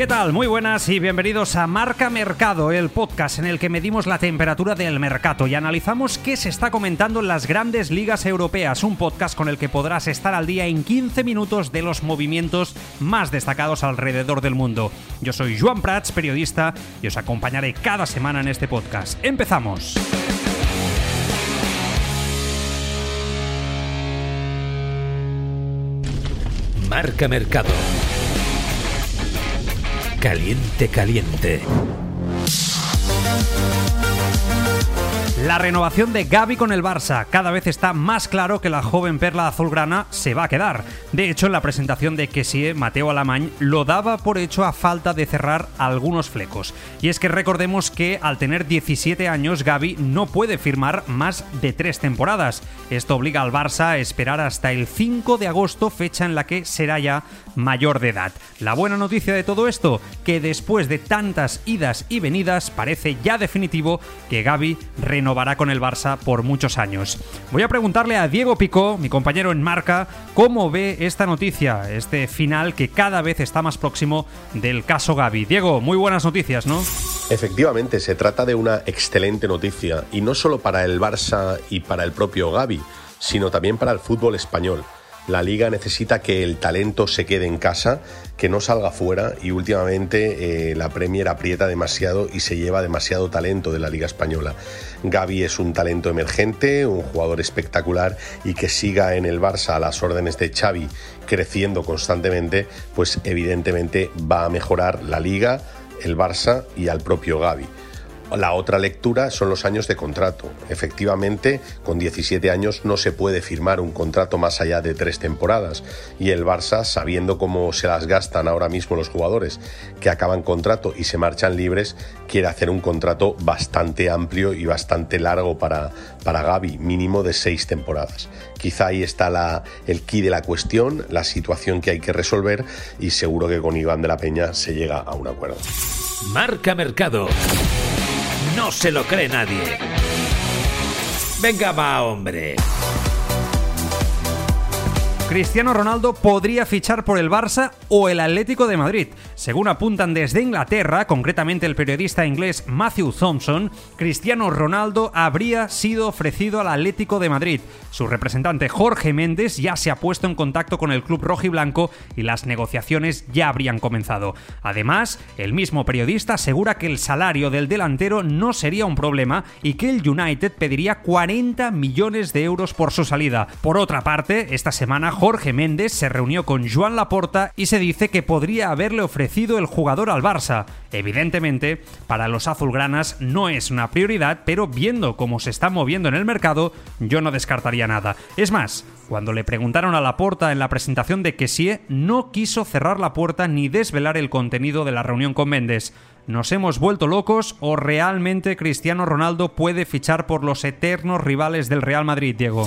¿Qué tal? Muy buenas y bienvenidos a Marca Mercado, el podcast en el que medimos la temperatura del mercado y analizamos qué se está comentando en las grandes ligas europeas, un podcast con el que podrás estar al día en 15 minutos de los movimientos más destacados alrededor del mundo. Yo soy Joan Prats, periodista, y os acompañaré cada semana en este podcast. ¡Empezamos! Marca Mercado. Caliente, caliente. La renovación de Gaby con el Barça cada vez está más claro que la joven perla azulgrana se va a quedar. De hecho, en la presentación de Kessie, Mateo Alamany lo daba por hecho a falta de cerrar algunos flecos. Y es que recordemos que al tener 17 años, Gaby no puede firmar más de tres temporadas. Esto obliga al Barça a esperar hasta el 5 de agosto, fecha en la que será ya mayor de edad. La buena noticia de todo esto, que después de tantas idas y venidas, parece ya definitivo que Gaby renovará con el Barça por muchos años. Voy a preguntarle a Diego Picó, mi compañero en marca, cómo ve esta noticia, este final que cada vez está más próximo del caso Gaby. Diego, muy buenas noticias, ¿no? Efectivamente, se trata de una excelente noticia, y no solo para el Barça y para el propio Gaby, sino también para el fútbol español. La liga necesita que el talento se quede en casa, que no salga fuera y últimamente eh, la Premier aprieta demasiado y se lleva demasiado talento de la liga española. Gaby es un talento emergente, un jugador espectacular y que siga en el Barça a las órdenes de Xavi creciendo constantemente, pues evidentemente va a mejorar la liga, el Barça y al propio Gaby. La otra lectura son los años de contrato. Efectivamente, con 17 años no se puede firmar un contrato más allá de tres temporadas y el Barça, sabiendo cómo se las gastan ahora mismo los jugadores que acaban contrato y se marchan libres, quiere hacer un contrato bastante amplio y bastante largo para, para Gaby, mínimo de seis temporadas. Quizá ahí está el key de la cuestión, la situación que hay que resolver y seguro que con Iván de la Peña se llega a un acuerdo. Marca Mercado. No se lo cree nadie. Venga, va, hombre. Cristiano Ronaldo podría fichar por el Barça o el Atlético de Madrid. Según apuntan desde Inglaterra, concretamente el periodista inglés Matthew Thompson, Cristiano Ronaldo habría sido ofrecido al Atlético de Madrid. Su representante Jorge Méndez ya se ha puesto en contacto con el club rojiblanco y las negociaciones ya habrían comenzado. Además, el mismo periodista asegura que el salario del delantero no sería un problema y que el United pediría 40 millones de euros por su salida. Por otra parte, esta semana Jorge Méndez se reunió con Joan Laporta y se dice que podría haberle ofrecido el jugador al Barça. Evidentemente, para los azulgranas no es una prioridad, pero viendo cómo se está moviendo en el mercado, yo no descartaría nada. Es más, cuando le preguntaron a Laporta en la presentación de Kessie, no quiso cerrar la puerta ni desvelar el contenido de la reunión con Méndez. ¿Nos hemos vuelto locos o realmente Cristiano Ronaldo puede fichar por los eternos rivales del Real Madrid, Diego?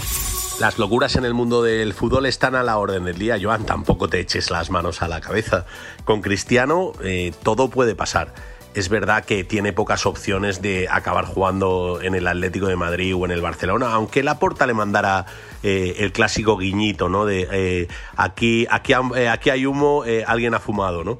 Las locuras en el mundo del fútbol están a la orden del día, Joan. Tampoco te eches las manos a la cabeza. Con Cristiano eh, todo puede pasar. Es verdad que tiene pocas opciones de acabar jugando en el Atlético de Madrid o en el Barcelona, aunque la porta le mandara eh, el clásico guiñito, ¿no? De eh, aquí, aquí, aquí hay humo, alguien ha fumado, ¿no?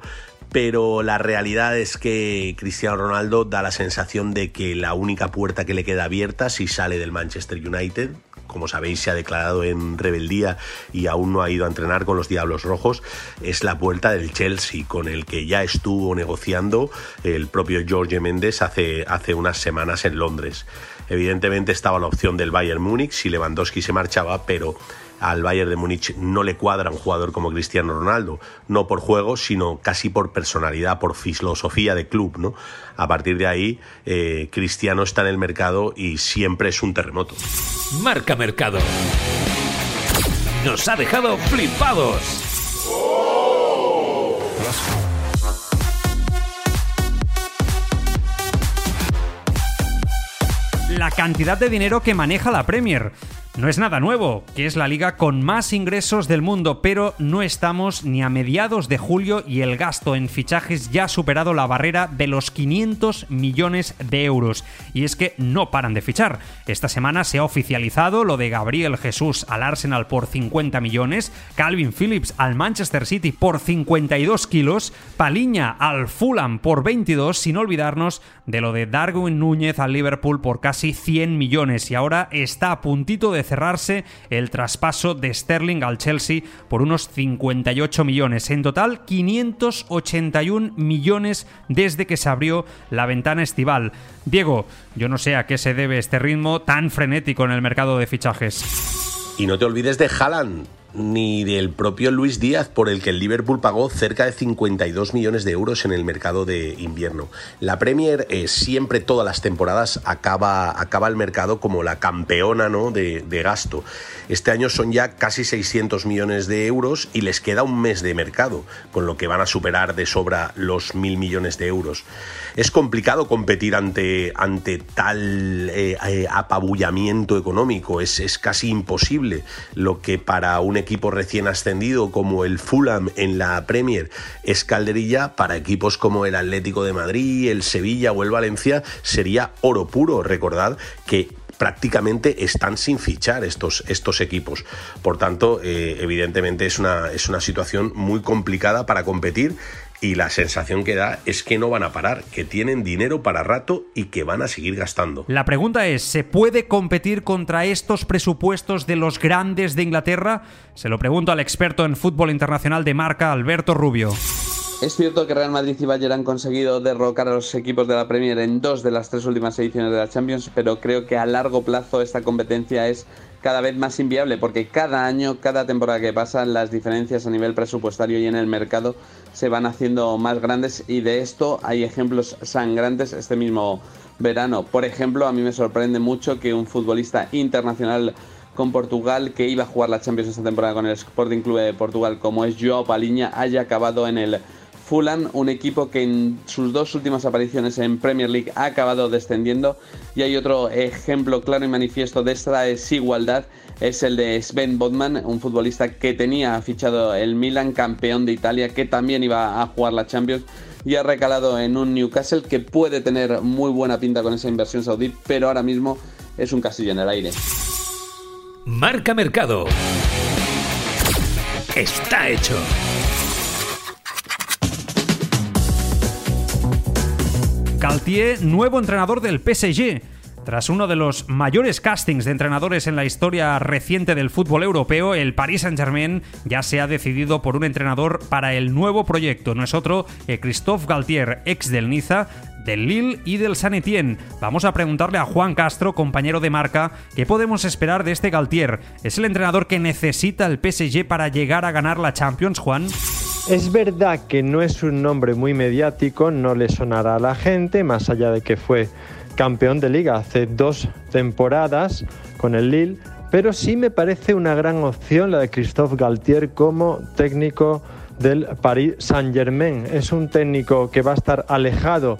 pero la realidad es que Cristiano Ronaldo da la sensación de que la única puerta que le queda abierta si sale del Manchester United, como sabéis, se ha declarado en rebeldía y aún no ha ido a entrenar con los Diablos Rojos, es la puerta del Chelsea, con el que ya estuvo negociando el propio Jorge Méndez hace, hace unas semanas en Londres. Evidentemente estaba la opción del Bayern Múnich si Lewandowski se marchaba, pero al Bayern de Múnich no le cuadra un jugador como Cristiano Ronaldo, no por juego, sino casi por personalidad, por filosofía de club, ¿no? A partir de ahí, eh, Cristiano está en el mercado y siempre es un terremoto. Marca Mercado. Nos ha dejado flipados. La cantidad de dinero que maneja la Premier. No es nada nuevo, que es la liga con más ingresos del mundo, pero no estamos ni a mediados de julio y el gasto en fichajes ya ha superado la barrera de los 500 millones de euros. Y es que no paran de fichar. Esta semana se ha oficializado lo de Gabriel Jesús al Arsenal por 50 millones, Calvin Phillips al Manchester City por 52 kilos, Paliña al Fulham por 22, sin olvidarnos de lo de Darwin Núñez al Liverpool por casi 100 millones y ahora está a puntito de cerrarse el traspaso de Sterling al Chelsea por unos 58 millones. En total, 581 millones desde que se abrió la ventana estival. Diego, yo no sé a qué se debe este ritmo tan frenético en el mercado de fichajes. Y no te olvides de Haaland ni del propio Luis Díaz, por el que el Liverpool pagó cerca de 52 millones de euros en el mercado de invierno. La Premier eh, siempre, todas las temporadas, acaba, acaba el mercado como la campeona ¿no? de, gasto. Este año son ya casi 600 millones de euros y les queda un mes de mercado, con lo que van a superar de sobra los mil millones de euros. Es complicado competir ante, ante tal eh, eh, apabullamiento económico, es, es casi imposible lo que para un equipo recién ascendido como el Fulham en la Premier es calderilla, para equipos como el Atlético de Madrid, el Sevilla o el Valencia sería oro puro. Recordad que prácticamente están sin fichar estos, estos equipos. Por tanto, eh, evidentemente es una, es una situación muy complicada para competir y la sensación que da es que no van a parar, que tienen dinero para rato y que van a seguir gastando. La pregunta es, ¿se puede competir contra estos presupuestos de los grandes de Inglaterra? Se lo pregunto al experto en fútbol internacional de marca, Alberto Rubio. Es cierto que Real Madrid y Bayern han conseguido derrocar a los equipos de la Premier en dos de las tres últimas ediciones de la Champions, pero creo que a largo plazo esta competencia es cada vez más inviable porque cada año, cada temporada que pasa, las diferencias a nivel presupuestario y en el mercado se van haciendo más grandes y de esto hay ejemplos sangrantes este mismo verano. Por ejemplo, a mí me sorprende mucho que un futbolista internacional con Portugal que iba a jugar la Champions esta temporada con el Sporting Club de Portugal como es Joao Paliña haya acabado en el Fulham, un equipo que en sus dos últimas apariciones en Premier League ha acabado descendiendo. Y hay otro ejemplo claro y manifiesto de esta desigualdad, es el de Sven Bodman, un futbolista que tenía fichado el Milan, campeón de Italia, que también iba a jugar la Champions y ha recalado en un Newcastle que puede tener muy buena pinta con esa inversión saudí, pero ahora mismo es un castillo en el aire. Marca Mercado. Está hecho. Galtier, nuevo entrenador del PSG. Tras uno de los mayores castings de entrenadores en la historia reciente del fútbol europeo, el Paris Saint-Germain ya se ha decidido por un entrenador para el nuevo proyecto. No es otro que Christophe Galtier, ex del Niza, del Lille y del San Etienne. Vamos a preguntarle a Juan Castro, compañero de marca, qué podemos esperar de este Galtier. ¿Es el entrenador que necesita el PSG para llegar a ganar la Champions, Juan? Es verdad que no es un nombre muy mediático, no le sonará a la gente, más allá de que fue campeón de liga hace dos temporadas con el Lille, pero sí me parece una gran opción la de Christophe Galtier como técnico del Paris Saint-Germain. Es un técnico que va a estar alejado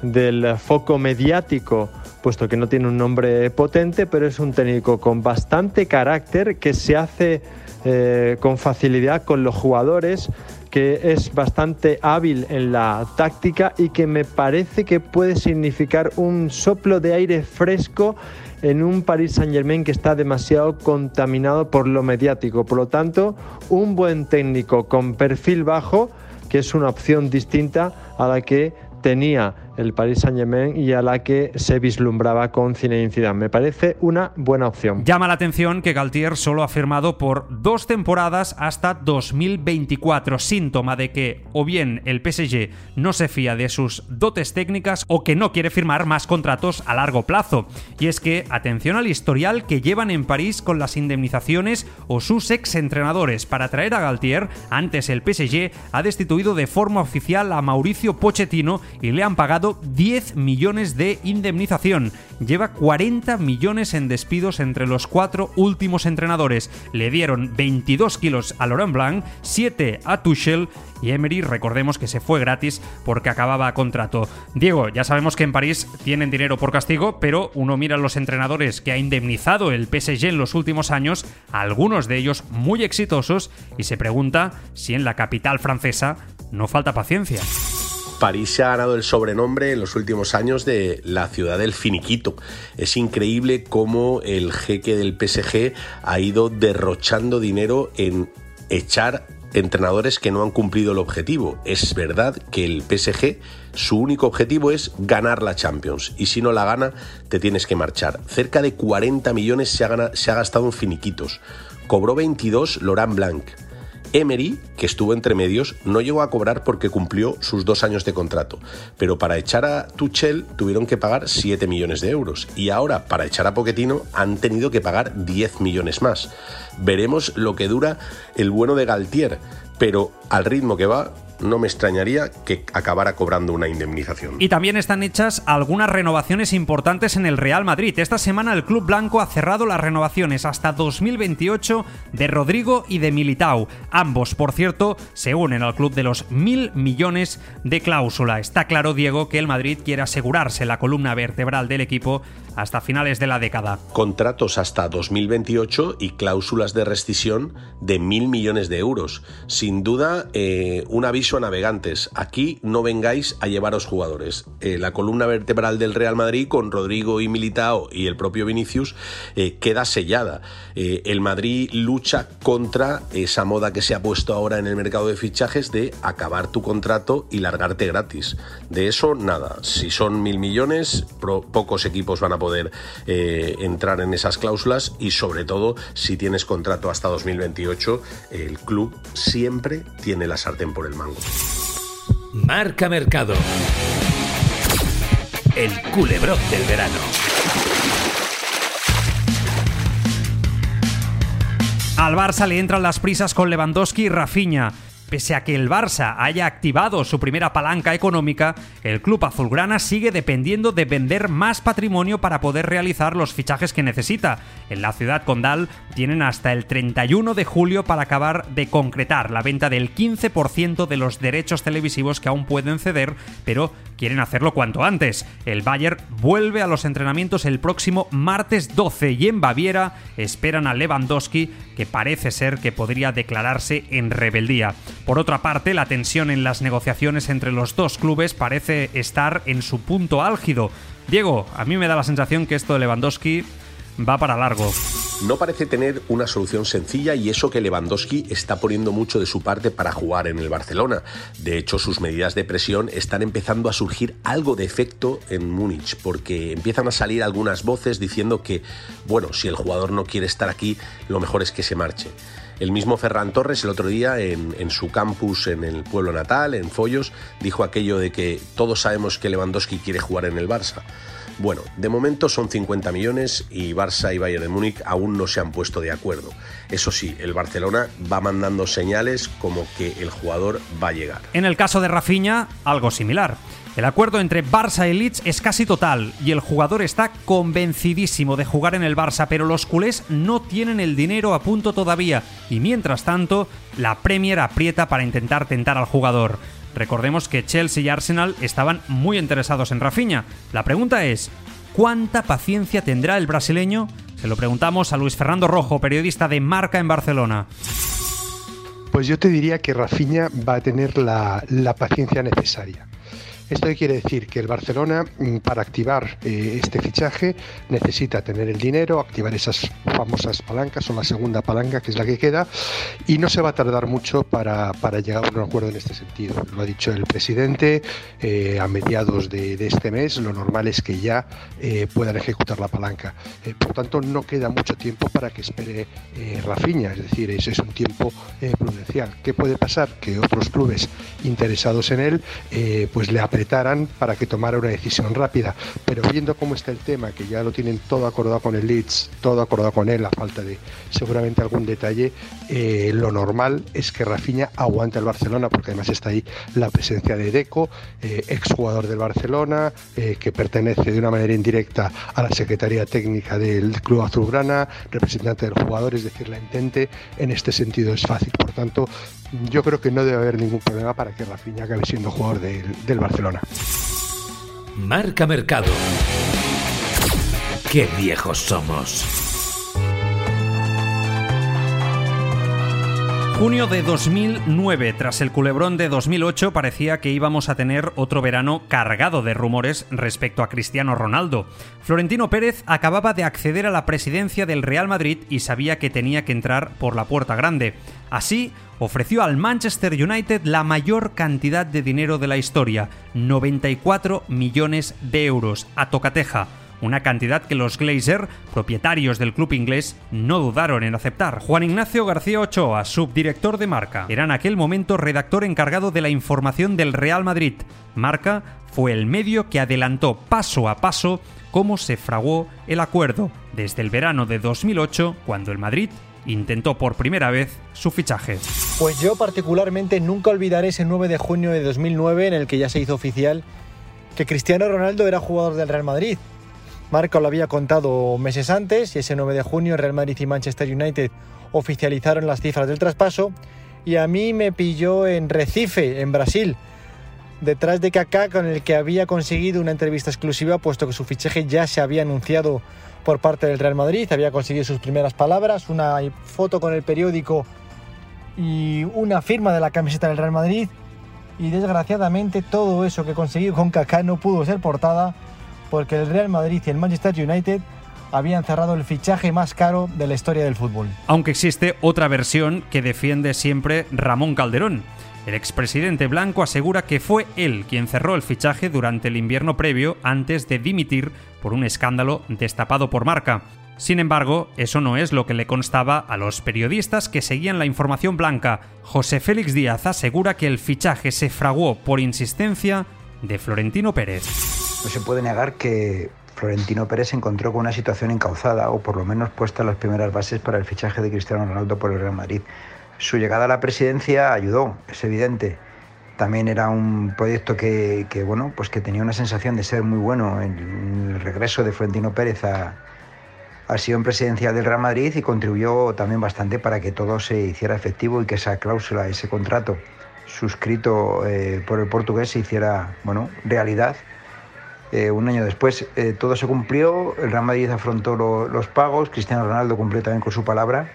del foco mediático, puesto que no tiene un nombre potente, pero es un técnico con bastante carácter que se hace eh, con facilidad con los jugadores, que es bastante hábil en la táctica y que me parece que puede significar un soplo de aire fresco en un Paris Saint Germain que está demasiado contaminado por lo mediático. Por lo tanto, un buen técnico con perfil bajo, que es una opción distinta a la que tenía el Paris Saint-Germain y a la que se vislumbraba con Zinedine Zidane. Me parece una buena opción. Llama la atención que Galtier solo ha firmado por dos temporadas hasta 2024, síntoma de que o bien el PSG no se fía de sus dotes técnicas o que no quiere firmar más contratos a largo plazo. Y es que, atención al historial que llevan en París con las indemnizaciones o sus ex entrenadores. Para traer a Galtier, antes el PSG ha destituido de forma oficial a Mauricio Pochettino y le han pagado pagado 10 millones de indemnización. Lleva 40 millones en despidos entre los cuatro últimos entrenadores. Le dieron 22 kilos a Laurent Blanc, 7 a Tuchel y Emery, recordemos que se fue gratis porque acababa contrato. Diego, ya sabemos que en París tienen dinero por castigo, pero uno mira a los entrenadores que ha indemnizado el PSG en los últimos años, algunos de ellos muy exitosos, y se pregunta si en la capital francesa no falta paciencia. París se ha ganado el sobrenombre en los últimos años de la ciudad del finiquito. Es increíble cómo el jeque del PSG ha ido derrochando dinero en echar entrenadores que no han cumplido el objetivo. Es verdad que el PSG, su único objetivo es ganar la Champions y si no la gana, te tienes que marchar. Cerca de 40 millones se ha, gastado en finiquitos. Cobró 22 Laurent Blanc. Emery, que estuvo entre medios, no llegó a cobrar porque cumplió sus dos años de contrato, pero para echar a Tuchel tuvieron que pagar 7 millones de euros y ahora para echar a Pochettino han tenido que pagar 10 millones más. Veremos lo que dura el bueno de Galtier, pero al ritmo que va, no me extrañaría que acabara cobrando una indemnización. Y también están hechas algunas renovaciones importantes en el Real Madrid. Esta semana el Club Blanco ha cerrado las renovaciones hasta 2028 de Rodrigo y de Militao. Ambos, por cierto, se unen al club de los mil millones de cláusula. Está claro, Diego, que el Madrid quiere asegurarse la columna vertebral del equipo hasta finales de la década. Contratos hasta 2028 y cláusulas de rescisión de mil millones de euros. Sin duda, eh, un aviso a navegantes. Aquí no vengáis a llevaros jugadores. Eh, la columna vertebral del Real Madrid con Rodrigo y Militao y el propio Vinicius eh, queda sellada. el Madrid lucha contra esa moda que se ha puesto ahora en el mercado de fichajes de acabar tu contrato y largarte gratis. De eso nada. Si son mil millones, pocos equipos van a poder eh, entrar en esas cláusulas y sobre todo si tienes contrato hasta 2028, el club siempre tiene la sartén por el mango. Marca Mercado. El culebrón del verano. Al Barça le entran las prisas con Lewandowski y Rafinha. Pese a que el Barça haya activado su primera palanca económica, el club azulgrana sigue dependiendo de vender más patrimonio para poder realizar los fichajes que necesita. En la ciudad condal tienen hasta el 31 de julio para acabar de concretar la venta del 15% de los derechos televisivos que aún pueden ceder, pero quieren hacerlo cuanto antes. El Bayern vuelve a los entrenamientos el próximo martes 12 y en Baviera esperan a Lewandowski, que parece ser que podría declararse en rebeldía. Por otra parte, la tensión en las negociaciones entre los dos clubes parece estar en su punto álgido. Diego, a mí me da la sensación que esto de Lewandowski va para largo. No parece tener una solución sencilla y eso que Lewandowski está poniendo mucho de su parte para jugar en el Barcelona. De hecho, sus medidas de presión están empezando a surgir algo de efecto en Múnich, porque empiezan a salir algunas voces diciendo que, bueno, si el jugador no quiere estar aquí, lo mejor es que se marche. El mismo Ferran Torres el otro día en, su campus en el pueblo natal, en Follos, dijo aquello de que todos sabemos que Lewandowski quiere jugar en el Barça. Bueno, de momento son 50 millones y Barça y Bayern de Múnich aún no se han puesto de acuerdo. Eso sí, el Barcelona va mandando señales como que el jugador va a llegar. En el caso de Rafinha, algo similar. El acuerdo entre Barça y Leeds es casi total y el jugador está convencidísimo de jugar en el Barça, pero los culés no tienen el dinero a punto todavía y mientras tanto la Premier aprieta para intentar tentar al jugador. Recordemos que Chelsea y Arsenal estaban muy interesados en Rafinha. La pregunta es, ¿cuánta paciencia tendrá el brasileño? Se lo preguntamos a Luis Fernando Rojo, periodista de Marca en Barcelona. Pues yo te diría que Rafinha va a tener la, la paciencia necesaria. ¿Esto quiere decir? Que el Barcelona, mm, para activar eh, este fichaje, necesita tener el dinero, activar esas famosas palancas o la segunda palanca, que es la que queda, y no se va a tardar mucho para, llegar a un acuerdo en este sentido. Lo ha dicho el presidente, eh, a mediados de, este mes, lo normal es que ya eh, puedan ejecutar la palanca. por tanto, no queda mucho tiempo para que espere Rafiña, es decir, ese es un tiempo prudencial. ¿Qué puede pasar? Que otros clubes interesados en él, pues le apetezcan para que tomara una decisión rápida. Pero viendo cómo está el tema, que ya lo tienen todo acordado con el Leeds, todo acordado con él, a falta de seguramente algún detalle, eh, lo normal es que Rafinha aguante al Barcelona, porque además está ahí la presencia de Deco, eh, exjugador del Barcelona, eh, que pertenece de una manera indirecta a la Secretaría Técnica del Club Azulgrana, representante del jugador, es decir, la intente en este sentido es fácil. Por tanto, yo creo que no debe haber ningún problema para que Rafinha acabe siendo jugador del, Barcelona. Marca Mercado. Qué viejos somos. Junio de 2009, tras el culebrón de 2008, parecía que íbamos a tener otro verano cargado de rumores respecto a Cristiano Ronaldo. Florentino Pérez acababa de acceder a la presidencia del Real Madrid y sabía que tenía que entrar por la puerta grande. Así, ofreció al Manchester United la mayor cantidad de dinero de la historia, 94 millones de euros, a tocateja una cantidad que los Glazer, propietarios del club inglés, no dudaron en aceptar. Juan Ignacio García Ochoa, subdirector de Marca, era en aquel momento redactor encargado de la información del Real Madrid. Marca fue el medio que adelantó paso a paso cómo se fraguó el acuerdo desde el verano de 2008, cuando el Madrid intentó por primera vez su fichaje. Pues yo particularmente nunca olvidaré ese 9 de junio de 2009 en el que ya se hizo oficial que Cristiano Ronaldo era jugador del Real Madrid. Marca lo había contado meses antes y ese 9 de junio Real Madrid y Manchester United oficializaron las cifras del traspaso y a mí me pilló en Recife, en Brasil, detrás de Kaká con el que había conseguido una entrevista exclusiva puesto que su fichaje ya se había anunciado por parte del Real Madrid, había conseguido sus primeras palabras, una foto con el periódico y una firma de la camiseta del Real Madrid. Y desgraciadamente todo eso que conseguido con Kaká no pudo ser portada porque el Real Madrid y el Manchester United habían cerrado el fichaje más caro de la historia del fútbol. Aunque existe otra versión que defiende siempre Ramón Calderón. El expresidente Blanco asegura que fue él quien cerró el fichaje durante el invierno previo antes de dimitir por un escándalo destapado por marca. Sin embargo, eso no es lo que le constaba a los periodistas que seguían la información blanca. José Félix Díaz asegura que el fichaje se fraguó por insistencia de Florentino Pérez. No se puede negar que Florentino Pérez se encontró con una situación encauzada o por lo menos puesta las primeras bases para el fichaje de Cristiano Ronaldo por el Real Madrid. Su llegada a la presidencia ayudó, es evidente. También era un proyecto que, bueno, pues que tenía una sensación de ser muy bueno en el regreso de Florentino Pérez a, a Sion presidencial del Real Madrid y contribuyó también bastante para que todo se hiciera efectivo y que esa cláusula, ese contrato suscrito eh, por el portugués se hiciera bueno, realidad. Eh, un año después eh, todo se cumplió, el Real Madrid afrontó los pagos, Cristiano Ronaldo cumplió también con su palabra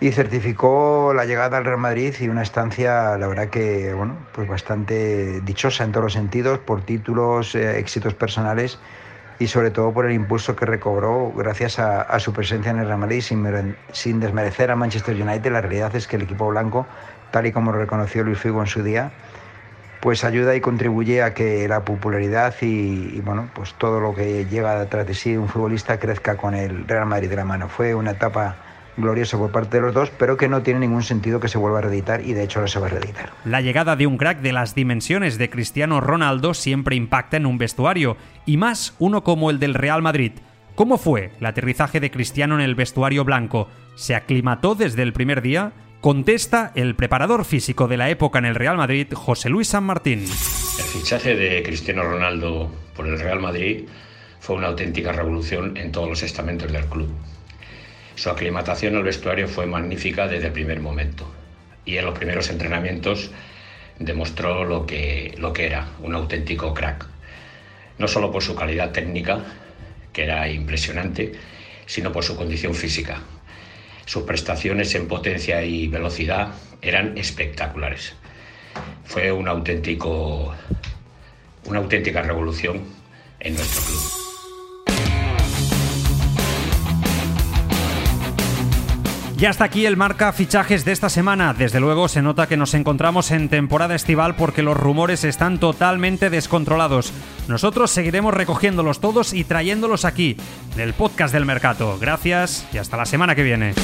y certificó la llegada al Real Madrid y una estancia, la verdad que, bueno, pues bastante dichosa en todos los sentidos, por títulos, éxitos personales y sobre todo por el impulso que recobró gracias a, su presencia en el Real Madrid sin, sin, desmerecer a Manchester United. La realidad es que el equipo blanco, tal y como reconoció Luis Figo en su día, pues ayuda y contribuye a que la popularidad y, bueno, pues todo lo que llega detrás de sí un futbolista crezca con el Real Madrid de la mano. Fue una etapa glorioso por parte de los dos, pero que no tiene ningún sentido que se vuelva a reeditar y de hecho no se va a reeditar. La llegada de un crack de las dimensiones de Cristiano Ronaldo siempre impacta en un vestuario, y más uno como el del Real Madrid. ¿Cómo fue el aterrizaje de Cristiano en el vestuario blanco? ¿Se aclimató desde el primer día? Contesta el preparador físico de la época en el Real Madrid, José Luis San Martín. El fichaje de Cristiano Ronaldo por el Real Madrid fue una auténtica revolución en todos los estamentos del club. Su aclimatación al vestuario fue magnífica desde el primer momento y en los primeros entrenamientos demostró lo que, lo que era, un auténtico crack. No solo por su calidad técnica, que era impresionante, sino por su condición física. Sus prestaciones en potencia y velocidad eran espectaculares. Fue un auténtico, una auténtica revolución en nuestro club. Y hasta aquí el marca fichajes de esta semana. Desde luego se nota que nos encontramos en temporada estival porque los rumores están totalmente descontrolados. Nosotros seguiremos recogiéndolos todos y trayéndolos aquí, en el podcast del mercado. Gracias y hasta la semana que viene.